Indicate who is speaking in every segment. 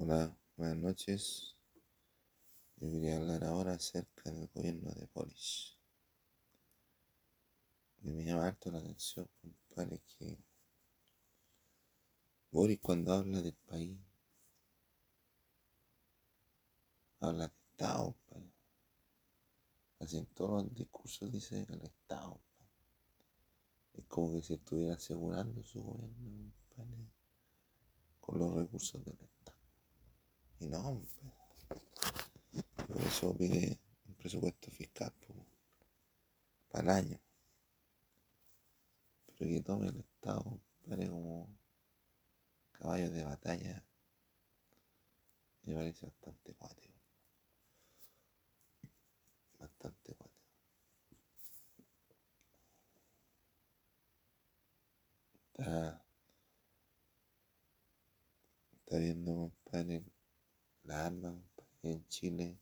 Speaker 1: Hola, buenas noches. Yo quería hablar ahora acerca del gobierno de Boris. Y me llama harto la atención, compadre, que Boris cuando habla del país, habla de Estado, compadre. Así en todos los discursos dice el Estado, compadre. Es como que se estuviera asegurando su gobierno, compadre, con los recursos del Estado. Y no, por eso pide un presupuesto fiscal para el año. Pero que tome el Estado parece como caballo de batalla. Me parece bastante cuático. Bastante cuático. Está, está viendo, compadre, la en Chile.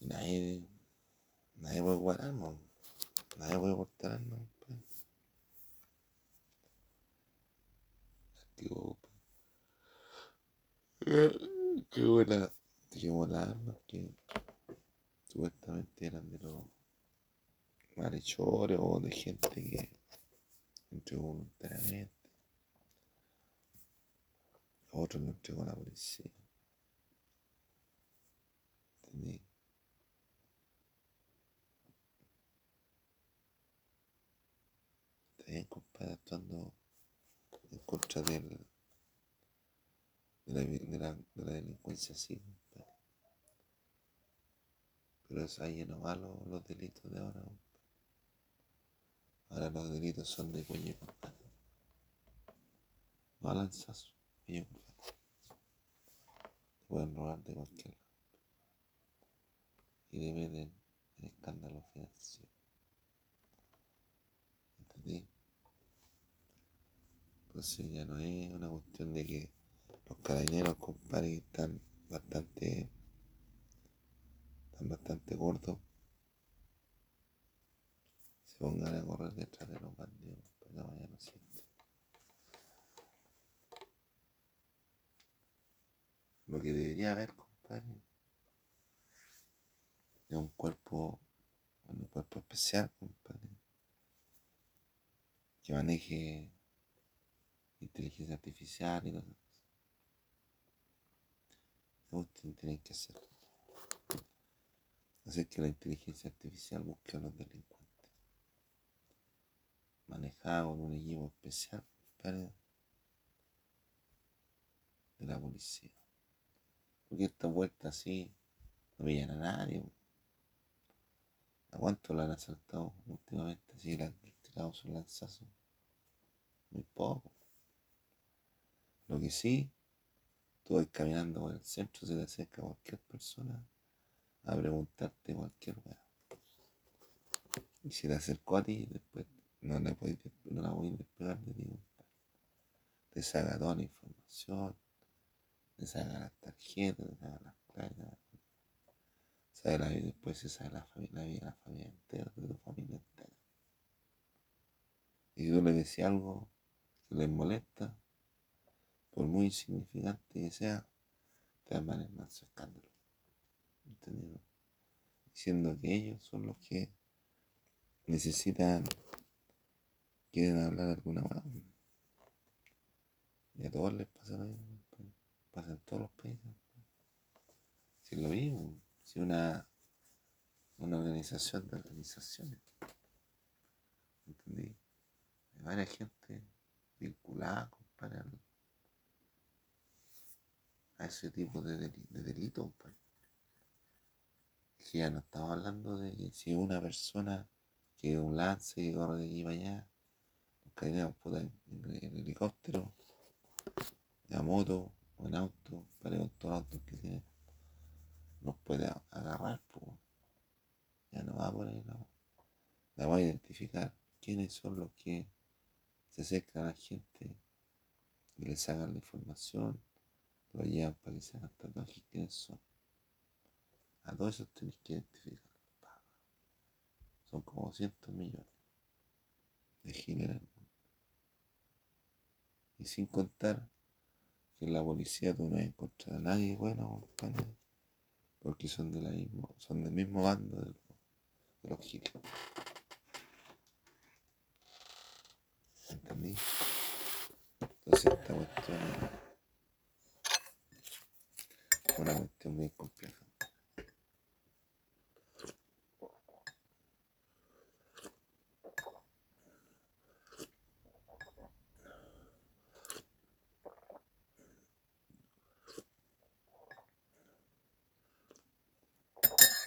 Speaker 1: Y nadie, nadie puede jugar armas. Nadie puede portar armas. Qué buena, qué buena armas que supuestamente eran de los malhechores o de gente que entregó voluntariamente otro lo entregó la policía. ¿Entendí? Está bien, compadre, actuando en contra del, de, la, de, la, de la delincuencia, sí. Pero eso ahí no va los, los delitos de ahora. Ahora los delitos son de cuello, compadre. No pueden robar de cualquier lado y deben en escándalo financiero. ¿Entendí? Entonces ya no es una cuestión de que los carabineros, compadre, están bastante, están bastante gordos, se pongan a correr detrás de los bandidos, pues no, ya no siente. Lo que debería haber, compadre, es un cuerpo, un cuerpo especial, compadre, que maneje inteligencia artificial y cosas. Ustedes tienen que hacer. Hacer que la inteligencia artificial busque a los delincuentes. Manejado con un equipo especial, compadre, de la policía. Porque esta vuelta así no pillan a nadie. ¿A cuánto lo han asaltado últimamente? Si le han tirado su lanzazo. Muy poco. Lo que sí, tú vas caminando por el centro, se te acerca cualquier persona a preguntarte cualquier weá. Y si te acercó a ti, después no, le puedes, no la voy a despegar de ti. Te saca toda la información, te saca las tarjetas, te saca las sabe la vida, después se sabe la, familia, la vida de la familia entera, de tu familia entera. Y si tú le decís algo que les molesta, por muy insignificante que sea, te van a más escándalo. ¿Entendido? Diciendo que ellos son los que necesitan, quieren hablar alguna cosa. Y a todos les pasa lo mismo, pasa en todos los países. Si lo mismo, si una, una organización de organizaciones, ¿entendí? Hay varias gente vinculada, compadre, a ese tipo de, deli- de delito, compadre. Que ya no estamos hablando de si una persona que un lance y corre de aquí para allá, los carabineros puta, en, en helicóptero, en moto en auto, para los autos que tiene, nos puede a- agarrar, pues. Ya no va por ahí la La va a identificar quiénes son los que se acercan a la gente y les sacan la información, lo llevan para que se hagan tatuajes, quiénes son. A todos esos tenéis que identificar. Son como 200 millones de giles. Y sin contar En la policía tú no vas a encontrar a nadie bueno. Porque son de la mismo, son del mismo bando de, de los giles. ¿Entendí? Entonces esta cuestión es una cuestión muy compleja.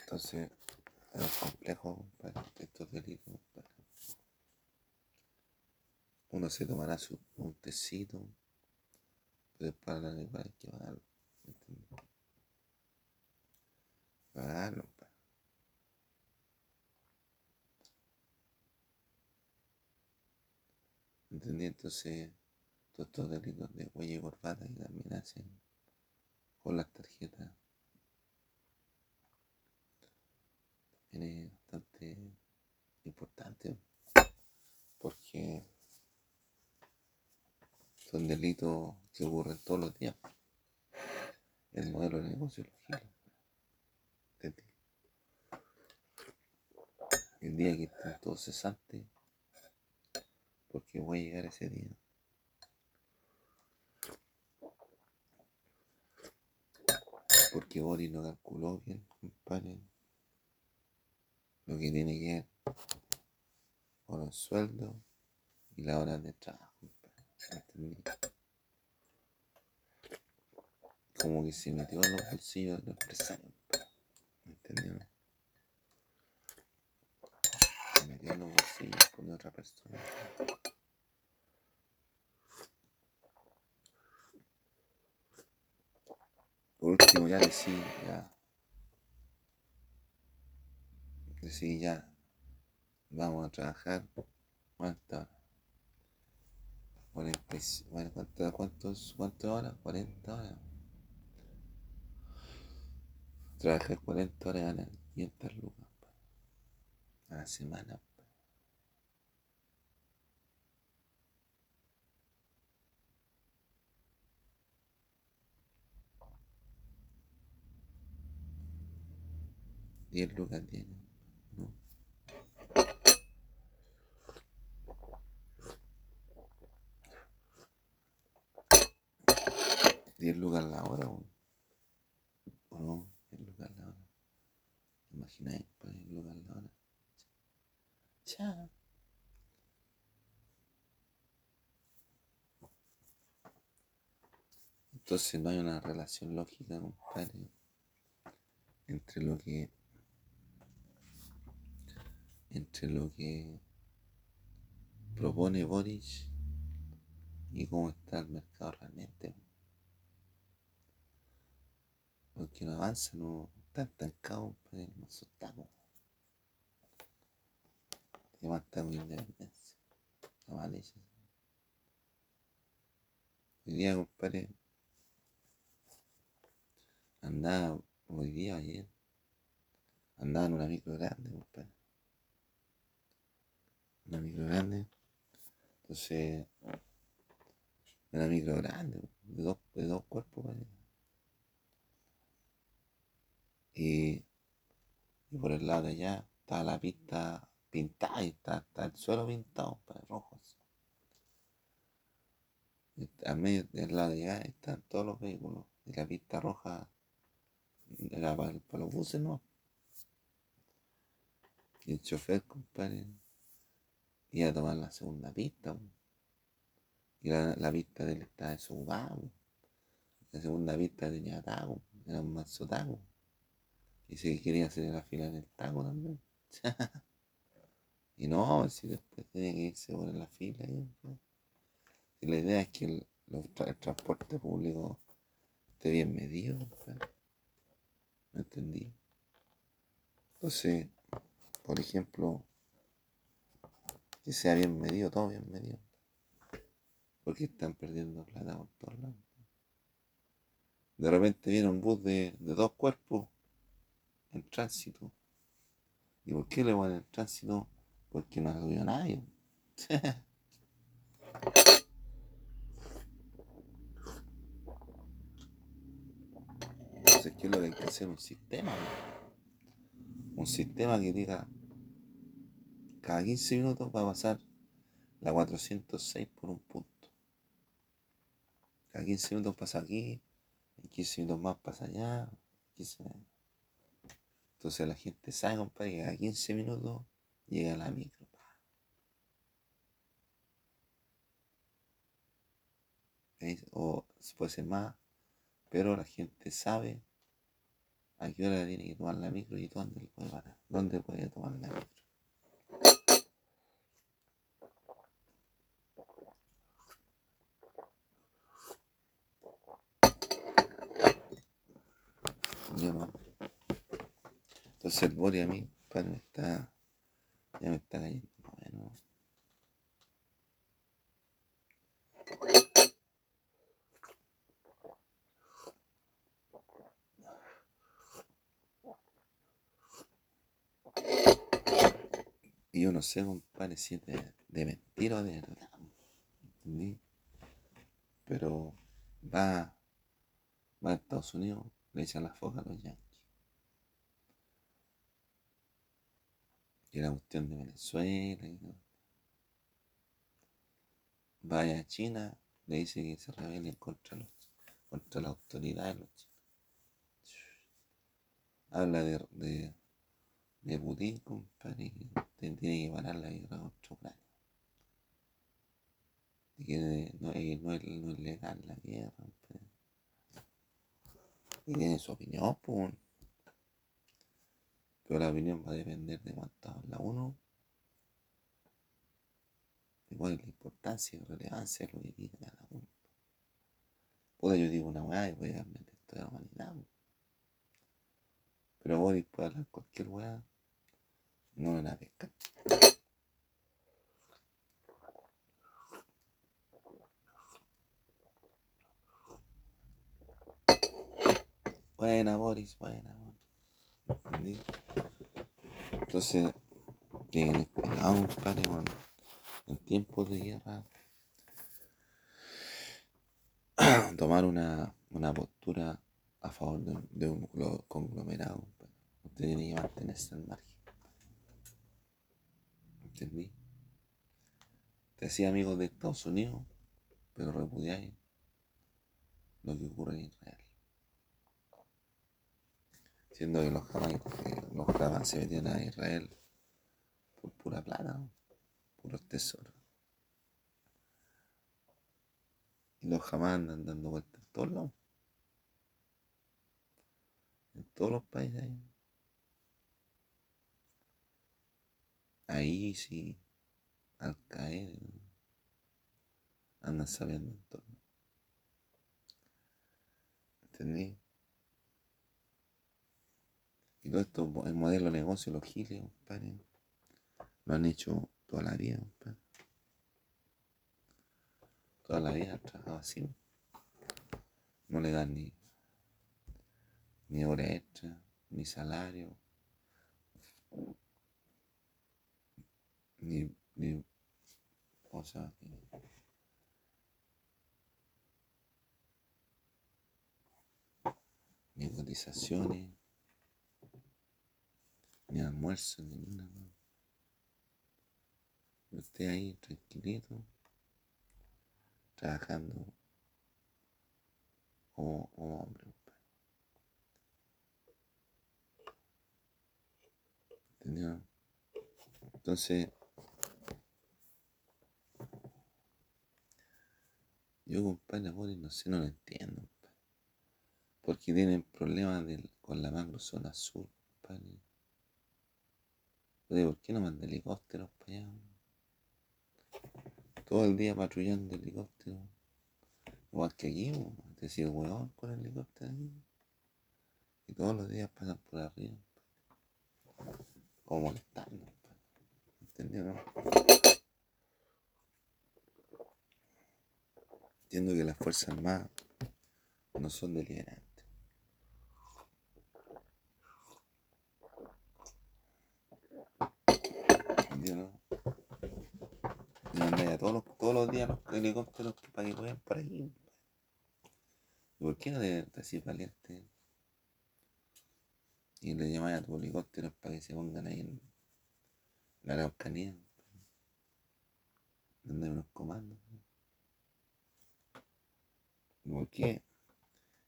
Speaker 1: Entonces, es complejo, compadre, estos delitos, compadre. Uno se tomará su, un tecito, pero para la igual hay que pagarlo. Pagarlo, compadre. ¿Entendí? Entonces, todos estos delitos de huella y corbata que también hacen con las tarjetas es bastante importante porque son delitos que ocurren todos los días. El modelo de negocio lo gira. El día que estén todos cesantes, porque voy a llegar ese día. Porque Boris no calculó bien, compadre, lo que tiene que ver con el sueldo y la hora de trabajo. Como que se metió en los bolsillos del empresario, compadre. ¿Entendió? Se metió en los bolsillos con otra persona. Por último, ya decí, ya. Decí, ya. Vamos a trabajar. ¿Cuántas horas? 45, bueno, ¿cuántas, cuántos, ¿cuántas horas? 40 horas. Trabajar 40 horas ganar 500 lucas a la semana. Diez lucas tiene, ¿no? Diez lucas la hora, ¿o ¿o no? Diez lucas la hora. Imagináis, pues, diez lucas la hora. Chao. Entonces no hay una relación lógica, compadre, entre lo que entre lo que propone Boris y cómo está el mercado realmente. Porque no avanza, no está estancado, compadre, no asustamos. Levantamos independencia. No vale eso. Hoy día, compadre, andaba hoy día, ayer, andaba en una micro grande, compadre. Una micro grande. Entonces, una micro grande, de dos, de dos cuerpos. Y, y por el lado de allá estaba la pista pintada y está, está el suelo pintado, para rojo. así. Y al medio del lado de allá están todos los vehículos. Y la pista roja era para, para los buses, ¿no? Y el chofer, compadre, iba a tomar la segunda pista. Y la, la pista de él estaba desocupado. po. La segunda pista tenía taco, era un mazo taco. Y si quería hacer la fila en el taco también. y no, si después tenía que irse por la fila. y- la idea es que el, el transporte público esté bien medido. compadre. ¿Me entendí? Entonces, por ejemplo, que sea bien medido, todo bien medido. Porque están perdiendo plata por todos lados. De repente viene un bus de, de dos cuerpos en tránsito. ¿Y por qué le van en tránsito? Porque no ha subido nadie. ¿Qué es lo que hay que hacer? Un sistema. Un sistema que diga cada 15 minutos va a pasar la 406 por un punto. Cada 15 minutos pasa aquí, en 15 minutos más pasa allá. Entonces la gente sabe, compadre, que cada 15 minutos llega la micro. O puede ser más, pero la gente sabe a qué hora tiene que tomar la micro y dónde puede parar, dónde puede tomar la micro. Entonces el body a mí, padre, me está, ya me está cayendo. Bueno. Y yo no sé, compadre, si es de, de mentira o de verdad. ¿Entendí? Pero va, va a Estados Unidos, le echan la foca a los yankees. Y la cuestión de Venezuela y. Vaya a China, le dice que se rebelen contra los contra la autoridad de los chinos. Habla de, de, de Putin, compadre, tiene que parar la guerra contra Ucrania. Y que no, es, no, es, no es legal la guerra, compadre. Y tiene su opinión, pues. Pero la opinión va a depender de cuánto habla uno. De cuál es la importancia y relevancia de lo que diga cada uno. Puedo yo digo una weá y voy a meter toda la humanidad. Pero vos puede hablar cualquier weá. No la pesca. Buena, Boris, buena, Boris. Entonces, tienen cuidado, compadre, bueno, en tiempos de guerra, tomar una, una postura a favor de, de un conglomerado. Usted tiene que mantenerse al margen. ¿Entendí? Te hacía amigos de Estados Unidos, pero repudiáis lo que ocurre en Israel. Siendo que los jamás, los jamás se metían a Israel por pura plata, puros tesoros. Y los jamás andan dando vueltas en todos lados. En todos los países. Ahí sí, al caer, andan sabiendo en todo. ¿Entendí? Y todo esto, el modelo de negocio, los giles, compadre, lo han hecho toda la vida, compadre. Toda la vida han trabajado así. No le dan ni, ni hora extra, ni salario, ni, ni, o sea, ni cotizaciones ni almuerzo, ni nada. Estoy ahí tranquilito, trabajando como, hombre. ¿Entendió? Entonces, yo, compadre, no sé, no lo entiendo. Porque tienen problemas con la macrozona sur, compadre. ¿por qué no manda helicópteros para allá? Todo el día patrullando helicópteros. Igual que aquí, te sido huevón con el helicóptero. Y todos los días pasan por arriba. Como molestando. ¿Entendió, Entiendo que las Fuerzas Armadas no son deliberantes. todos los, todos los días los helicópteros para que vayan por ahí. ¿Y por qué no te, así valiente? y le llamáis a tu helicóptero para que se pongan ahí en la Araucanía. Donde unos comandos. ¿Y por qué?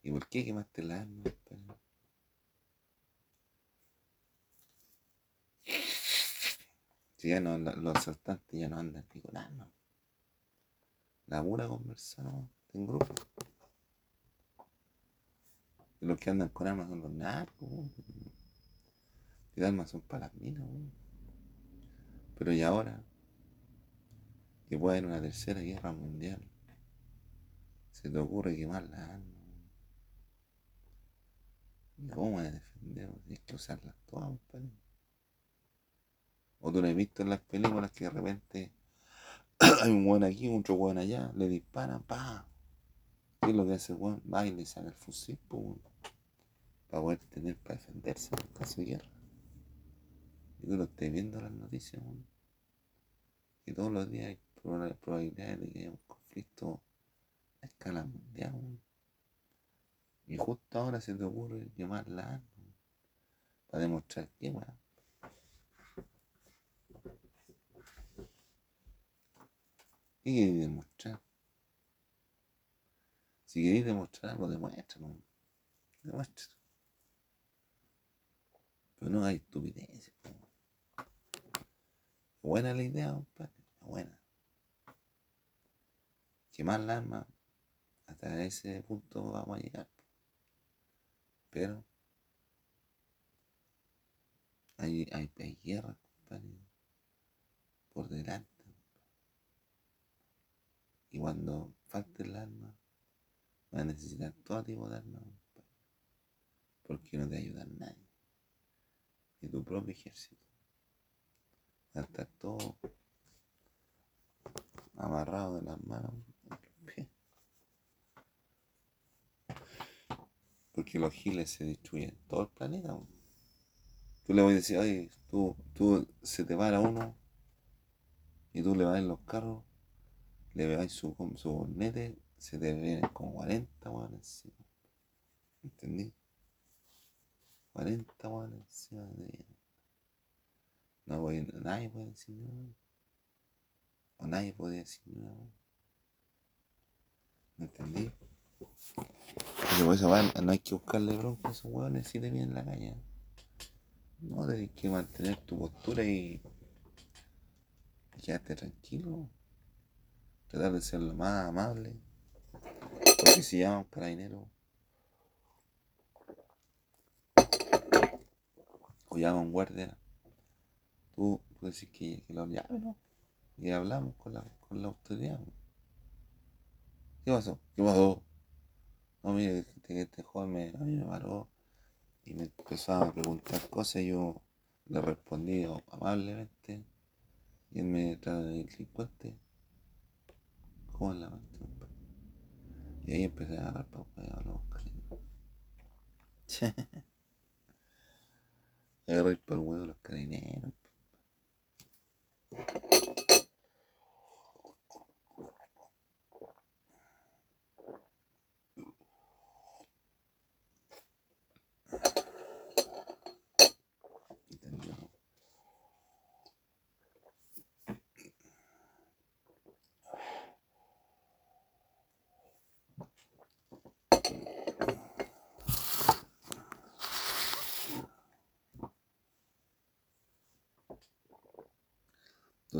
Speaker 1: ¿Y por qué quemaste la arma? Si ya no, los asaltantes ya no andan ni con armas. La pura conversación en grupo. Y los que andan con armas son los narcos. Y las armas son para las minas. Pero y ahora, que puede haber una tercera guerra mundial, se te ocurre quemar las armas. ¿Y cómo a defender? Tienes que usarlas todas, compadre. O tú lo has visto en las películas que de repente hay un buen aquí, otro buen allá, le disparan, pa. ¿Qué es lo que hace el buen? Va y le saca el fusil, para poder tener para defenderse en caso de guerra. Y tú lo estás viendo en las noticias, Y todos los días hay probabilidades de que haya un conflicto a escala mundial, Y justo ahora se te ocurre llamar la arma para demostrar que, weón. ¿Qué queréis demostrar? Si queréis demostrar algo, demuéstralo. Demuéstralo. Pero no hay estupideces. Buena la idea, compadre. Buena. Quemar la arma. Hasta ese punto vamos a llegar. Pero hay, hay, guerra, compadre. Por delante. Y cuando falte el arma, vas a necesitar todo tipo de armas. Porque no te ayuda nadie. Ni tu propio ejército. Va a estar todo amarrado de las manos Porque los giles se destruyen todo el planeta. Tú le voy a decir, oye, tú, tú se te para uno y tú le vas en los carros le veáis su, su bonete, se te vienen como 40 weón encima. ¿Entendí? 40 weón encima de No voy, nadie puede decir nada. O nadie puede decir nada. ¿Me entendí? No hay que buscarle bronca a esos weones si te vienen la caña. No, tienes que mantener tu postura y, y quedarte tranquilo tratar de ser lo más amable. Porque si llaman carabinero o llaman guardia, tú, puedes decir que, que lo llamen, ¿no? Y hablamos con la, con la autoridad. ¿Qué pasó? ¿Qué pasó? No, mire, este, este joven me, a mí me paró y me empezó a preguntar cosas y yo le respondí amablemente y él me trae de delincuente ¿Cómo la Y ahí empecé a agarrar para y a los cariños. Agarré para el huevo los carineros.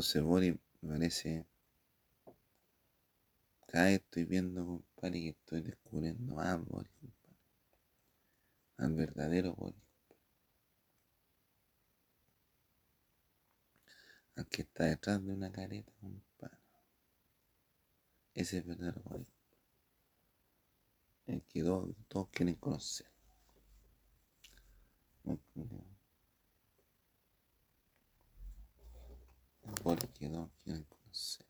Speaker 1: Entonces, Boris, me parece. Cada vez estoy viendo, compadre, que estoy descubriendo más, Boris, compadre. Al verdadero Boris. Al que está detrás de una careta, compadre. Ese es el verdadero Boris. El que todos, todos quieren conocer. Agora que não, que não consegue.